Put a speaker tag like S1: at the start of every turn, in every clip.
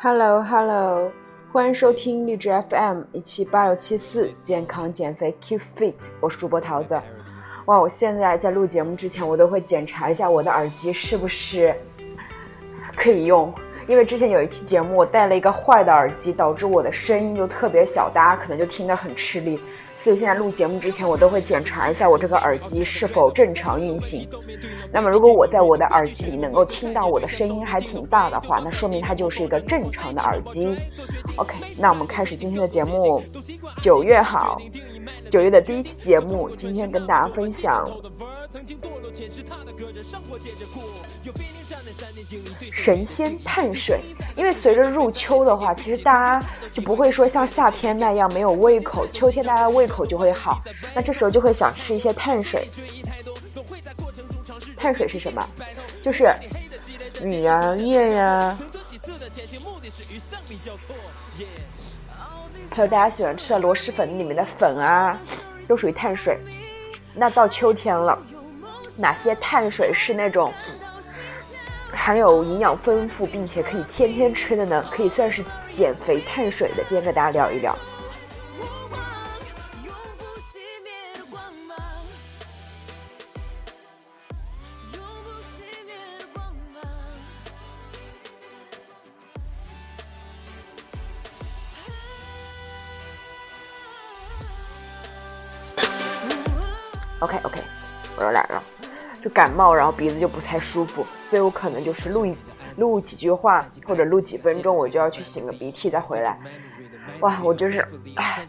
S1: Hello Hello，欢迎收听荔枝 FM 一七八六七四健康减肥 Keep Fit，我是主播桃子。哇，我现在在录节目之前，我都会检查一下我的耳机是不是可以用，因为之前有一期节目我戴了一个坏的耳机，导致我的声音就特别小，大家可能就听得很吃力。所以现在录节目之前，我都会检查一下我这个耳机是否正常运行。那么，如果我在我的耳机里能够听到我的声音还挺大的话，那说明它就是一个正常的耳机。OK，那我们开始今天的节目。九月好，九月的第一期节目，今天跟大家分享。神仙碳水，因为随着入秋的话，其实大家就不会说像夏天那样没有胃口，秋天大家胃口就会好，那这时候就会想吃一些碳水。碳水是什么？就是米呀、面呀，还有大家喜欢吃的螺蛳粉里面的粉啊，都属于碳水。那到秋天了。哪些碳水是那种含有营养丰富，并且可以天天吃的呢？可以算是减肥碳水的。今天跟大家聊一聊。OK OK，我又来了。就感冒，然后鼻子就不太舒服，所以我可能就是录一录几句话，或者录几分钟，我就要去擤个鼻涕再回来。哇，我就是，唉，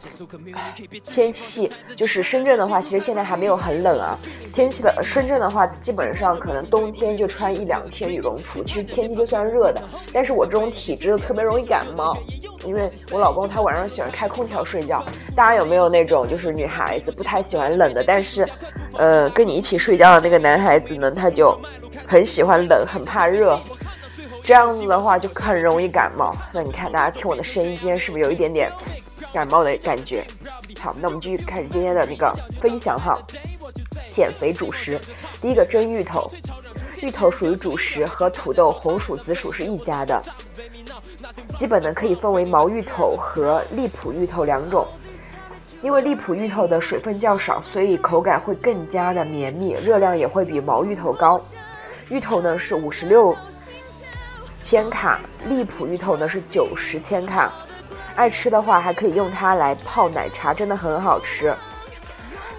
S1: 天气就是深圳的话，其实现在还没有很冷啊。天气的深圳的话，基本上可能冬天就穿一两天羽绒服，其实天气就算热的。但是我这种体质特别容易感冒，因为我老公他晚上喜欢开空调睡觉。大家有没有那种就是女孩子不太喜欢冷的，但是，呃，跟你一起睡觉的那个男孩子呢，他就很喜欢冷，很怕热。这样子的话就很容易感冒。那你看，大家听我的声音，今天是不是有一点点感冒的感觉？好，那我们继续开始今天的那个分享哈。减肥主食，第一个蒸芋头。芋头属于主食，和土豆、红薯、紫薯是一家的。基本呢可以分为毛芋头和荔浦芋头两种。因为荔浦芋头的水分较少，所以口感会更加的绵密，热量也会比毛芋头高。芋头呢是五十六。千卡荔浦芋头呢是九十千卡，爱吃的话还可以用它来泡奶茶，真的很好吃。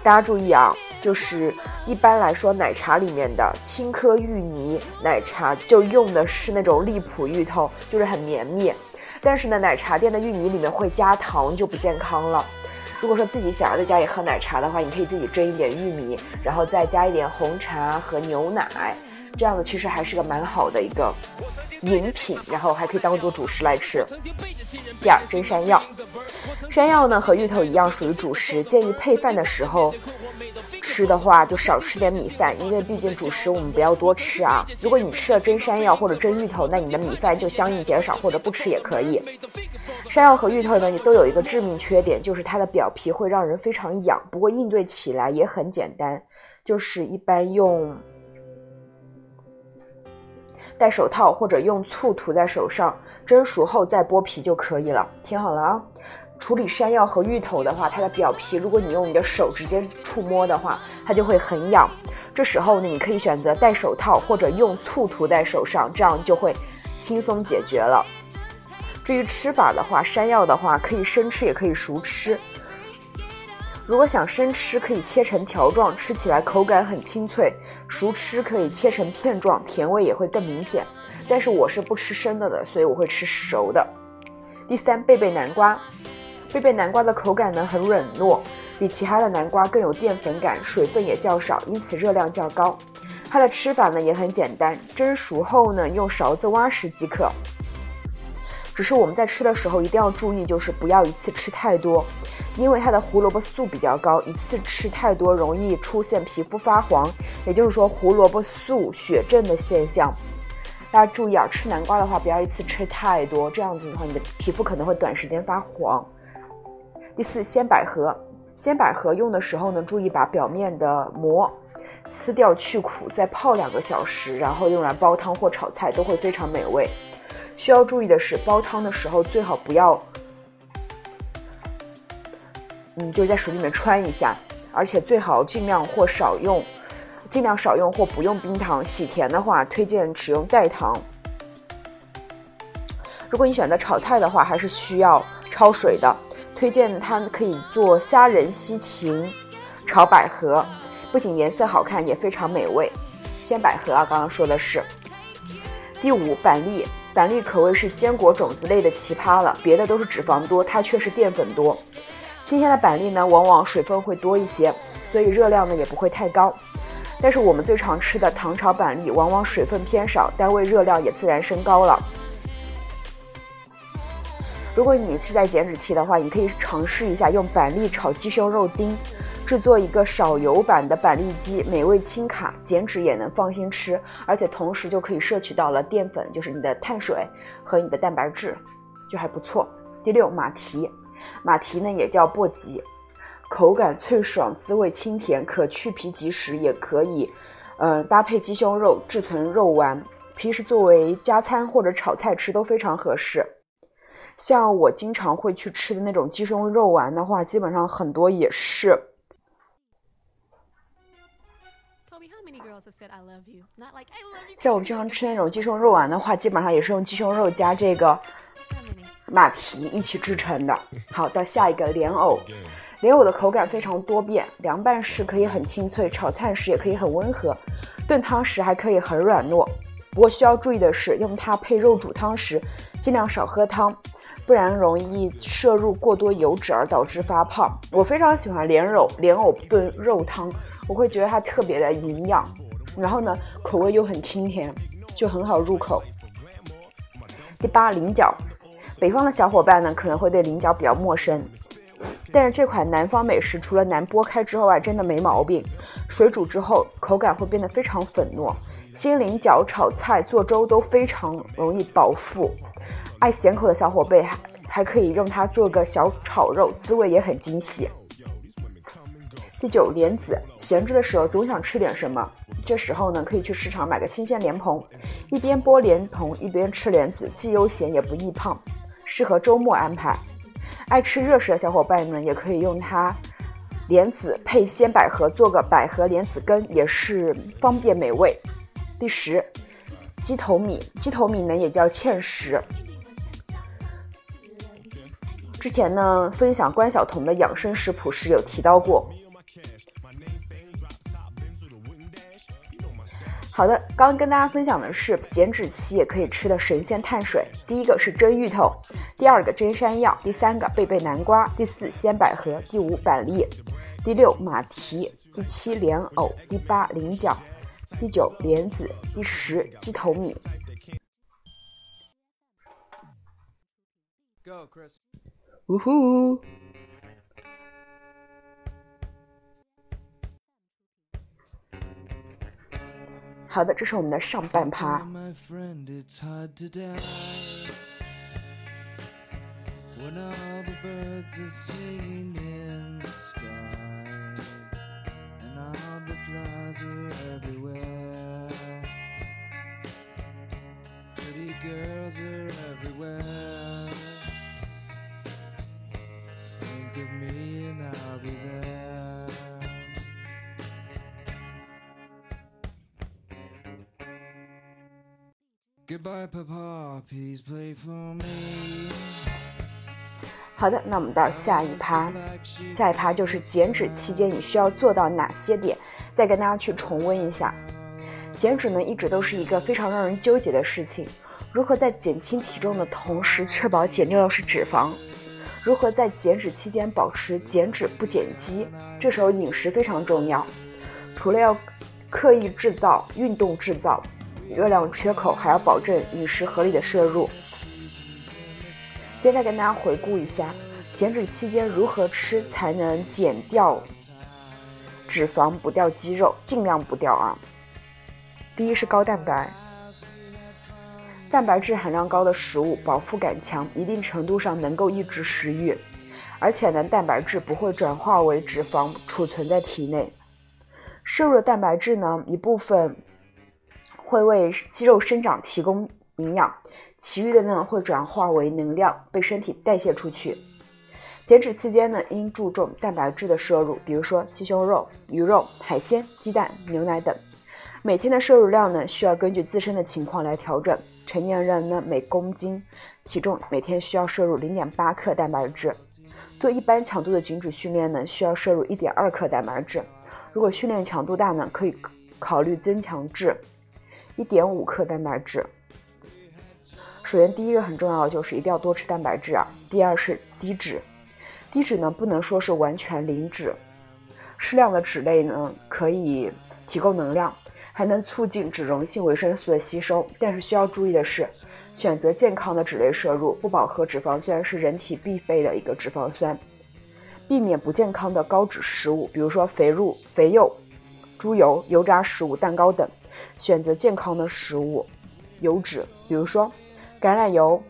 S1: 大家注意啊，就是一般来说奶茶里面的青稞芋泥奶茶就用的是那种荔浦芋头，就是很绵密。但是呢，奶茶店的芋泥里面会加糖，就不健康了。如果说自己想要在家里喝奶茶的话，你可以自己蒸一点玉米，然后再加一点红茶和牛奶。这样子其实还是个蛮好的一个饮品，然后还可以当做主食来吃。第二，蒸山药。山药呢和芋头一样属于主食，建议配饭的时候吃的话就少吃点米饭，因为毕竟主食我们不要多吃啊。如果你吃了蒸山药或者蒸芋头，那你的米饭就相应减少，或者不吃也可以。山药和芋头呢，你都有一个致命缺点，就是它的表皮会让人非常痒。不过应对起来也很简单，就是一般用。戴手套或者用醋涂在手上，蒸熟后再剥皮就可以了。听好了啊，处理山药和芋头的话，它的表皮如果你用你的手直接触摸的话，它就会很痒。这时候呢，你可以选择戴手套或者用醋涂在手上，这样就会轻松解决了。至于吃法的话，山药的话可以生吃也可以熟吃。如果想生吃，可以切成条状，吃起来口感很清脆；熟吃可以切成片状，甜味也会更明显。但是我是不吃生的的，所以我会吃熟的。第三，贝贝南瓜。贝贝南瓜的口感呢很软糯，比其他的南瓜更有淀粉感，水分也较少，因此热量较高。它的吃法呢也很简单，蒸熟后呢用勺子挖食即可。只是我们在吃的时候一定要注意，就是不要一次吃太多。因为它的胡萝卜素比较高，一次吃太多容易出现皮肤发黄，也就是说胡萝卜素血症的现象。大家注意啊，吃南瓜的话不要一次吃太多，这样子的话你的皮肤可能会短时间发黄。第四，鲜百合，鲜百合用的时候呢，注意把表面的膜撕掉去苦，再泡两个小时，然后用来煲汤或炒菜都会非常美味。需要注意的是，煲汤的时候最好不要，嗯，就是在水里面穿一下，而且最好尽量或少用，尽量少用或不用冰糖。喜甜的话，推荐使用代糖。如果你选择炒菜的话，还是需要焯水的。推荐它可以做虾仁西芹炒百合，不仅颜色好看，也非常美味。鲜百合啊，刚刚说的是。第五，板栗，板栗可谓是坚果种子类的奇葩了，别的都是脂肪多，它却是淀粉多。新鲜的板栗呢，往往水分会多一些，所以热量呢也不会太高。但是我们最常吃的糖炒板栗，往往水分偏少，单位热量也自然升高了。如果你是在减脂期的话，你可以尝试一下用板栗炒鸡胸肉丁，制作一个少油版的板栗鸡，美味轻卡，减脂也能放心吃，而且同时就可以摄取到了淀粉，就是你的碳水和你的蛋白质，就还不错。第六，马蹄，马蹄呢也叫簸箕，口感脆爽，滋味清甜，可去皮即食，也可以，呃，搭配鸡胸肉制成肉丸，平时作为加餐或者炒菜吃都非常合适。像我经常会去吃的那种鸡胸肉丸的话，基本上很多也是。像我们经常吃那种鸡胸肉丸的话，基本上也是用鸡胸肉加这个马蹄一起制成的。好，到下一个莲藕，莲藕的口感非常多变，凉拌时可以很清脆，炒菜时也可以很温和，炖汤时还可以很软糯。不过需要注意的是，用它配肉煮汤时，尽量少喝汤。不然容易摄入过多油脂而导致发胖。我非常喜欢莲藕莲藕炖肉汤，我会觉得它特别的营养，然后呢口味又很清甜，就很好入口。第八，菱角，北方的小伙伴呢可能会对菱角比较陌生，但是这款南方美食除了难剥开之外，真的没毛病。水煮之后口感会变得非常粉糯，鲜菱角炒菜做粥都非常容易饱腹。爱咸口的小伙伴还还可以用它做个小炒肉，滋味也很惊喜。第九，莲子，闲着的时候总想吃点什么，这时候呢可以去市场买个新鲜莲蓬，一边剥莲蓬一边吃莲子，既悠闲也不易胖，适合周末安排。爱吃热食的小伙伴呢，也可以用它莲子配鲜百合做个百合莲子羹，也是方便美味。第十，鸡头米，鸡头米呢也叫芡实。之前呢，分享关晓彤的养生食谱时有提到过。好的，刚跟大家分享的是减脂期也可以吃的神仙碳水。第一个是蒸芋头，第二个蒸山药，第三个贝贝南瓜，第四鲜百合，第五板栗，第六马蹄，第七莲藕，第八菱角，第九莲子，第十鸡头米。Go Chris。呜好的，这是我们的上半趴。You bye papa please play for me 好的，那我们到下一趴，下一趴就是减脂期间你需要做到哪些点，再跟大家去重温一下。减脂呢，一直都是一个非常让人纠结的事情，如何在减轻体重的同时确保减掉的是脂肪？如何在减脂期间保持减脂不减肌？这时候饮食非常重要，除了要刻意制造、运动制造。热量缺口还要保证饮食合理的摄入。接下来跟大家回顾一下，减脂期间如何吃才能减掉脂肪不掉肌肉，尽量不掉啊。第一是高蛋白，蛋白质含量高的食物饱腹感强，一定程度上能够抑制食欲，而且呢蛋白质不会转化为脂肪储存在体内。摄入的蛋白质呢一部分。会为肌肉生长提供营养，其余的呢会转化为能量被身体代谢出去。减脂期间呢，应注重蛋白质的摄入，比如说鸡胸肉、鱼肉、海鲜、鸡蛋、牛奶等。每天的摄入量呢，需要根据自身的情况来调整。成年人呢，每公斤体重每天需要摄入零点八克蛋白质。做一般强度的减脂训练呢，需要摄入一点二克蛋白质。如果训练强度大呢，可以考虑增强至一点五克蛋白质。首先，第一个很重要的就是一定要多吃蛋白质啊。第二是低脂。低脂呢，不能说是完全零脂，适量的脂类呢可以提供能量，还能促进脂溶性维生素的吸收。但是需要注意的是，选择健康的脂类摄入。不饱和脂肪酸是人体必备的一个脂肪酸，避免不健康的高脂食物，比如说肥肉、肥肉、猪油、油炸食物、蛋糕等。选择健康的食物，油脂，比如说橄榄油、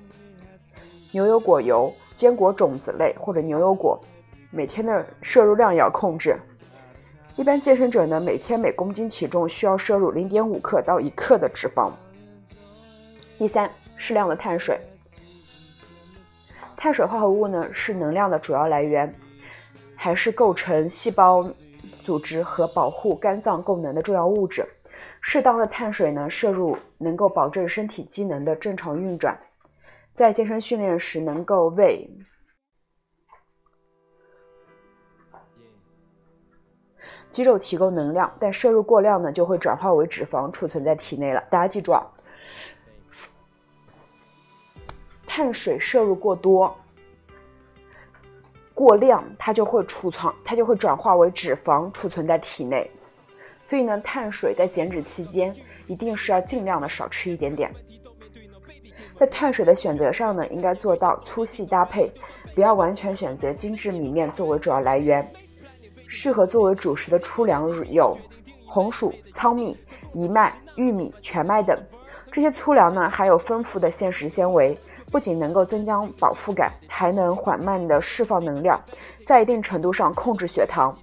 S1: 牛油果油。坚果种子类或者牛油果，每天的摄入量也要控制。一般健身者呢，每天每公斤体重需要摄入零点五克到一克的脂肪。第三，适量的碳水。碳水化合物呢是能量的主要来源，还是构成细胞组织和保护肝脏功能的重要物质。适当的碳水呢摄入能够保证身体机能的正常运转。在健身训练时，能够为肌肉提供能量，但摄入过量呢，就会转化为脂肪储存在体内了。大家记住啊，碳水摄入过多、过量，它就会储藏，它就会转化为脂肪储存在体内。所以呢，碳水在减脂期间一定是要尽量的少吃一点点。在碳水的选择上呢，应该做到粗细搭配，不要完全选择精致米面作为主要来源。适合作为主食的粗粮有红薯、糙米、藜麦、玉米、全麦等。这些粗粮呢，含有丰富的膳食纤维，不仅能够增加饱腹感，还能缓慢的释放能量，在一定程度上控制血糖。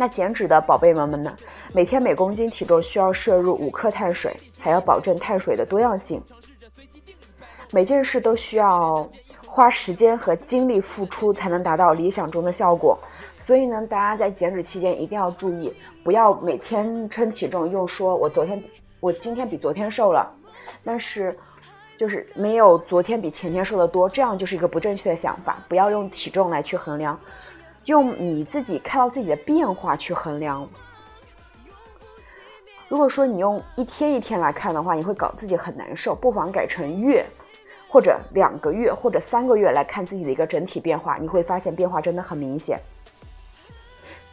S1: 那减脂的宝贝们们呢，每天每公斤体重需要摄入五克碳水，还要保证碳水的多样性。每件事都需要花时间和精力付出，才能达到理想中的效果。所以呢，大家在减脂期间一定要注意，不要每天称体重，又说我昨天我今天比昨天瘦了，但是就是没有昨天比前天瘦的多，这样就是一个不正确的想法。不要用体重来去衡量，用你自己看到自己的变化去衡量。如果说你用一天一天来看的话，你会搞自己很难受，不妨改成月。或者两个月或者三个月来看自己的一个整体变化，你会发现变化真的很明显。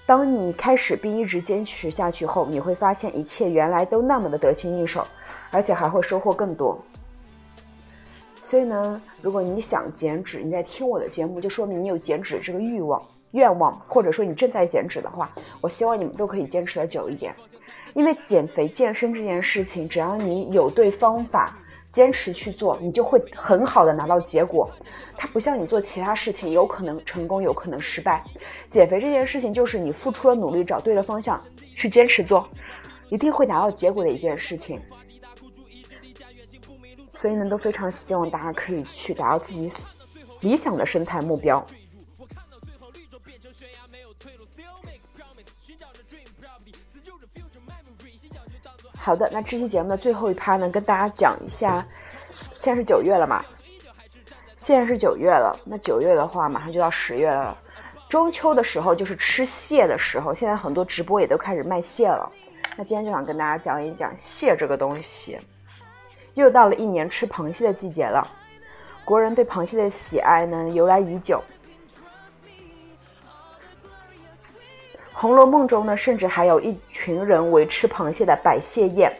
S1: 当你开始并一直坚持下去后，你会发现一切原来都那么的得心应手，而且还会收获更多。所以呢，如果你想减脂，你在听我的节目，就说明你有减脂这个欲望、愿望，或者说你正在减脂的话，我希望你们都可以坚持的久一点。因为减肥健身这件事情，只要你有对方法。坚持去做，你就会很好的拿到结果。它不像你做其他事情，有可能成功，有可能失败。减肥这件事情，就是你付出了努力，找对了方向，去坚持做，一定会拿到结果的一件事情。所以呢，都非常希望大家可以去达到自己理想的身材目标。好的，那这期节目的最后一趴呢，跟大家讲一下，现在是九月了嘛？现在是九月了，那九月的话，马上就到十月了。中秋的时候就是吃蟹的时候，现在很多直播也都开始卖蟹了。那今天就想跟大家讲一讲蟹这个东西。又到了一年吃螃蟹的季节了，国人对螃蟹的喜爱呢由来已久。《红楼梦》中呢，甚至还有一群人为吃螃蟹的摆蟹宴，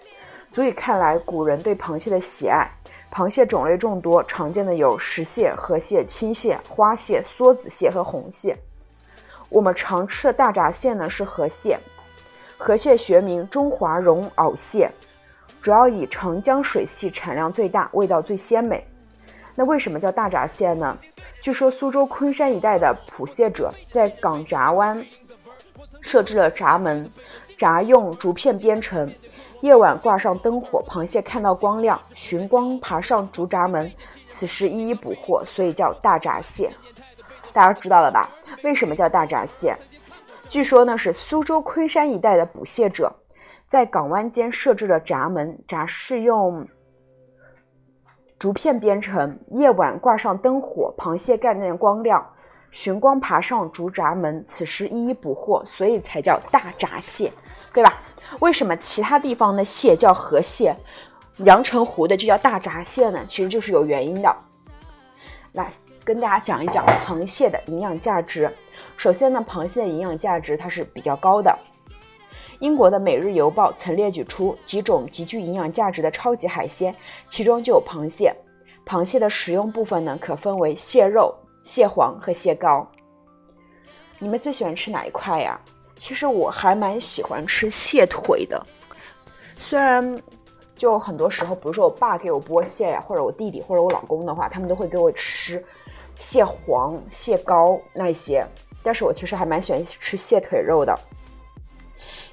S1: 足以看来古人对螃蟹的喜爱。螃蟹种类众多，常见的有石蟹、河蟹、青蟹、花蟹、梭子蟹和红蟹。我们常吃的大闸蟹呢是河蟹，河蟹学名中华绒螯蟹，主要以长江水系产量最大，味道最鲜美。那为什么叫大闸蟹呢？据说苏州昆山一带的捕蟹者在港闸湾。设置了闸门，闸用竹片编成，夜晚挂上灯火，螃蟹看到光亮，寻光爬上竹闸门，此时一一捕获，所以叫大闸蟹。大家知道了吧？为什么叫大闸蟹？据说呢是苏州昆山一带的捕蟹者，在港湾间设置了闸门，闸是用竹片编成，夜晚挂上灯火，螃蟹看见光亮，寻光爬上竹闸门，此时一一捕获，所以才叫大闸蟹，对吧？为什么其他地方的蟹叫河蟹，阳澄湖的就叫大闸蟹呢？其实就是有原因的。来跟大家讲一讲螃蟹的营养价值。首先呢，螃蟹的营养价值它是比较高的。英国的《每日邮报》曾列举出几种极具营养价值的超级海鲜，其中就有螃蟹。螃蟹的食用部分呢，可分为蟹肉、蟹黄和蟹膏。你们最喜欢吃哪一块呀？其实我还蛮喜欢吃蟹腿的，虽然就很多时候，比如说我爸给我剥蟹呀，或者我弟弟或者我老公的话，他们都会给我吃蟹黄、蟹膏那些，但是我其实还蛮喜欢吃蟹腿肉的。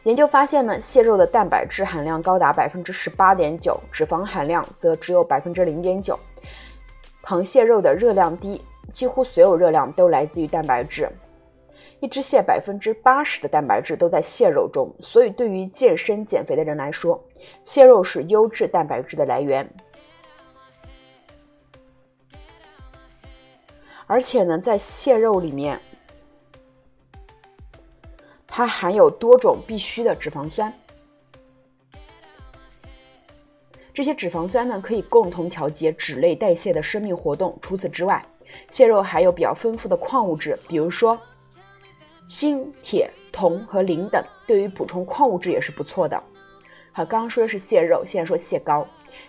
S1: 研究发现呢，蟹肉的蛋白质含量高达百分之十八点九，脂肪含量则只有百分之零点九。螃蟹肉的热量低，几乎所有热量都来自于蛋白质。一只蟹百分之八十的蛋白质都在蟹肉中，所以对于健身减肥的人来说，蟹肉是优质蛋白质的来源。而且呢，在蟹肉里面，它含有多种必需的脂肪酸，这些脂肪酸呢可以共同调节脂类代谢的生命活动。除此之外，蟹肉还有比较丰富的矿物质，比如说。锌、铁、铜和磷等，对于补充矿物质也是不错的。好，刚刚说的是蟹肉，现在说蟹膏。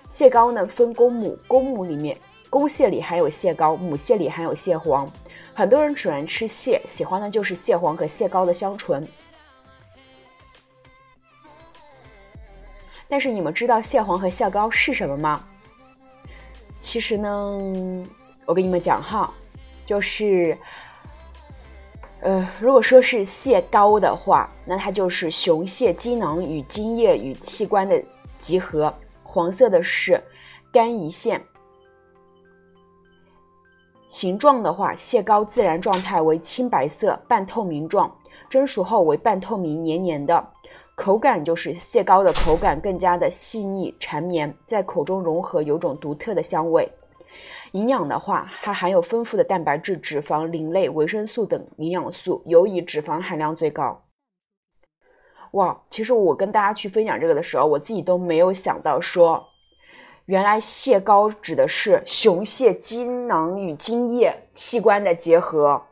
S1: 蟹膏呢分公母，公母里面公蟹里含有蟹膏，母蟹里含有蟹黄。很多人喜欢吃蟹，喜欢的就是蟹黄和蟹膏的香醇。但是你们知道蟹黄和蟹膏是什么吗？其实呢，我跟你们讲哈，就是。呃，如果说是蟹膏的话，那它就是雄蟹精囊与精液与器官的集合。黄色的是肝胰腺。形状的话，蟹膏自然状态为青白色半透明状，蒸熟后为半透明黏黏的。口感就是蟹膏的口感更加的细腻缠绵，在口中融合，有种独特的香味。营养的话，它含有丰富的蛋白质、脂肪、磷类、维生素等营养素，尤以脂肪含量最高。哇，其实我跟大家去分享这个的时候，我自己都没有想到说，原来蟹膏指的是雄蟹精囊与精液器官的结合。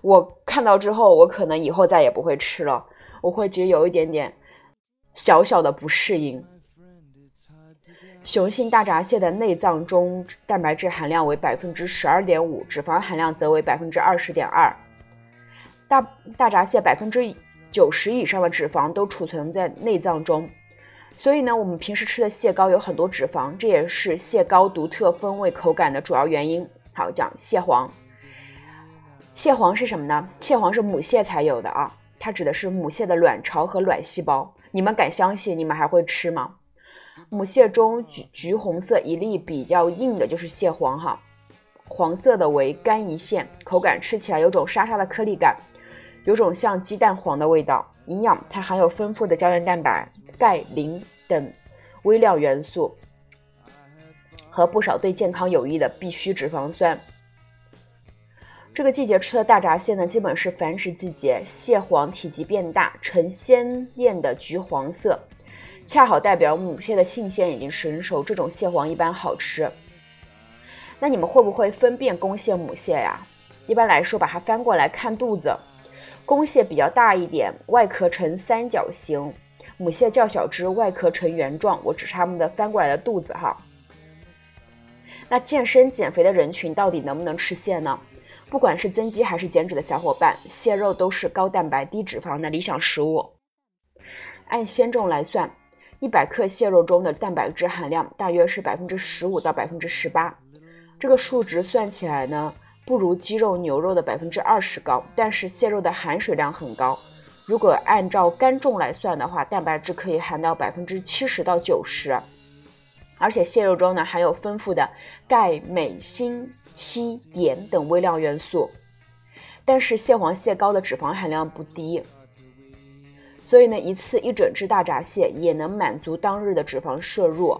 S1: 我看到之后，我可能以后再也不会吃了，我会觉得有一点点小小的不适应。雄性大闸蟹的内脏中蛋白质含量为百分之十二点五，脂肪含量则为百分之二十点二。大大闸蟹百分之九十以上的脂肪都储存在内脏中，所以呢，我们平时吃的蟹膏有很多脂肪，这也是蟹膏独特风味口感的主要原因。好，讲蟹黄。蟹黄是什么呢？蟹黄是母蟹才有的啊，它指的是母蟹的卵巢和卵细胞。你们敢相信？你们还会吃吗？母蟹中橘橘红色一粒比较硬的就是蟹黄哈，黄色的为肝胰腺，口感吃起来有种沙沙的颗粒感，有种像鸡蛋黄的味道。营养它含有丰富的胶原蛋白、钙、磷等微量元素和不少对健康有益的必需脂肪酸。这个季节吃的大闸蟹呢，基本是繁殖季节，蟹黄体积变大，呈鲜艳的橘黄色。恰好代表母蟹的性腺已经成熟，这种蟹黄一般好吃。那你们会不会分辨公蟹、母蟹呀？一般来说，把它翻过来看肚子，公蟹比较大一点，外壳呈三角形；母蟹较小只，外壳呈圆状。我只是它们的翻过来的肚子哈。那健身减肥的人群到底能不能吃蟹呢？不管是增肌还是减脂的小伙伴，蟹肉都是高蛋白低脂肪的理想食物。按鲜重来算。一百克蟹肉中的蛋白质含量大约是百分之十五到百分之十八，这个数值算起来呢，不如鸡肉、牛肉的百分之二十高，但是蟹肉的含水量很高，如果按照干重来算的话，蛋白质可以含到百分之七十到九十，而且蟹肉中呢含有丰富的钙、镁、锌、硒、碘等微量元素。但是蟹黄蟹膏的脂肪含量不低，所以呢，一次一整只大闸蟹也能满足当日的脂肪摄入。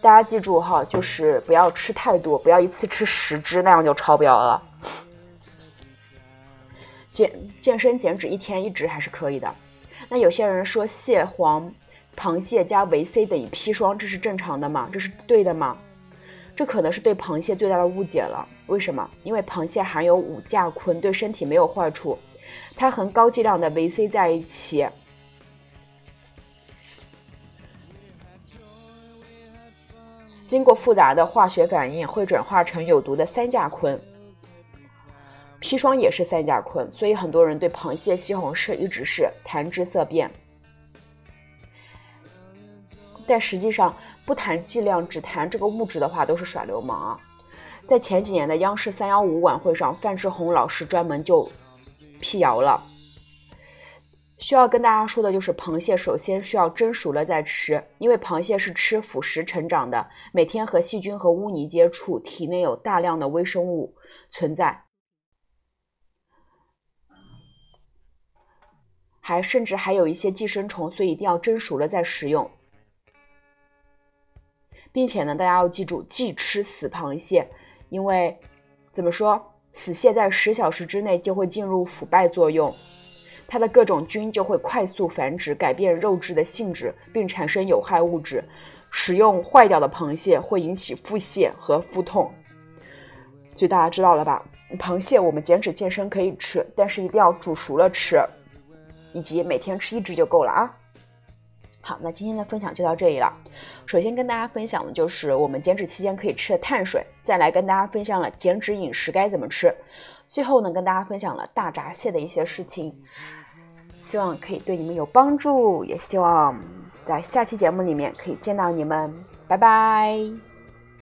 S1: 大家记住哈，就是不要吃太多，不要一次吃十只，那样就超标了。健健身减脂一天一只还是可以的。那有些人说蟹黄、螃蟹加维 C 等于砒霜，这是正常的吗？这是对的吗？这可能是对螃蟹最大的误解了。为什么？因为螃蟹含有五价醌，对身体没有坏处。它和高剂量的维 C 在一起，经过复杂的化学反应，会转化成有毒的三价醌。砒霜也是三价醌，所以很多人对螃蟹、西红柿一直是谈之色变。但实际上，不谈剂量，只谈这个物质的话，都是耍流氓啊！在前几年的央视三幺五晚会上，范志红老师专门就辟谣了。需要跟大家说的就是，螃蟹首先需要蒸熟了再吃，因为螃蟹是吃腐食成长的，每天和细菌和污泥接触，体内有大量的微生物存在。还甚至还有一些寄生虫，所以一定要蒸熟了再食用，并且呢，大家要记住，忌吃死螃蟹，因为怎么说，死蟹在十小时之内就会进入腐败作用，它的各种菌就会快速繁殖，改变肉质的性质，并产生有害物质。食用坏掉的螃蟹会引起腹泻和腹痛，所以大家知道了吧？螃蟹我们减脂健身可以吃，但是一定要煮熟了吃。以及每天吃一只就够了啊！好，那今天的分享就到这里了。首先跟大家分享的就是我们减脂期间可以吃的碳水，再来跟大家分享了减脂饮食该怎么吃，最后呢跟大家分享了大闸蟹的一些事情，希望可以对你们有帮助，也希望在下期节目里面可以见到你们，拜拜。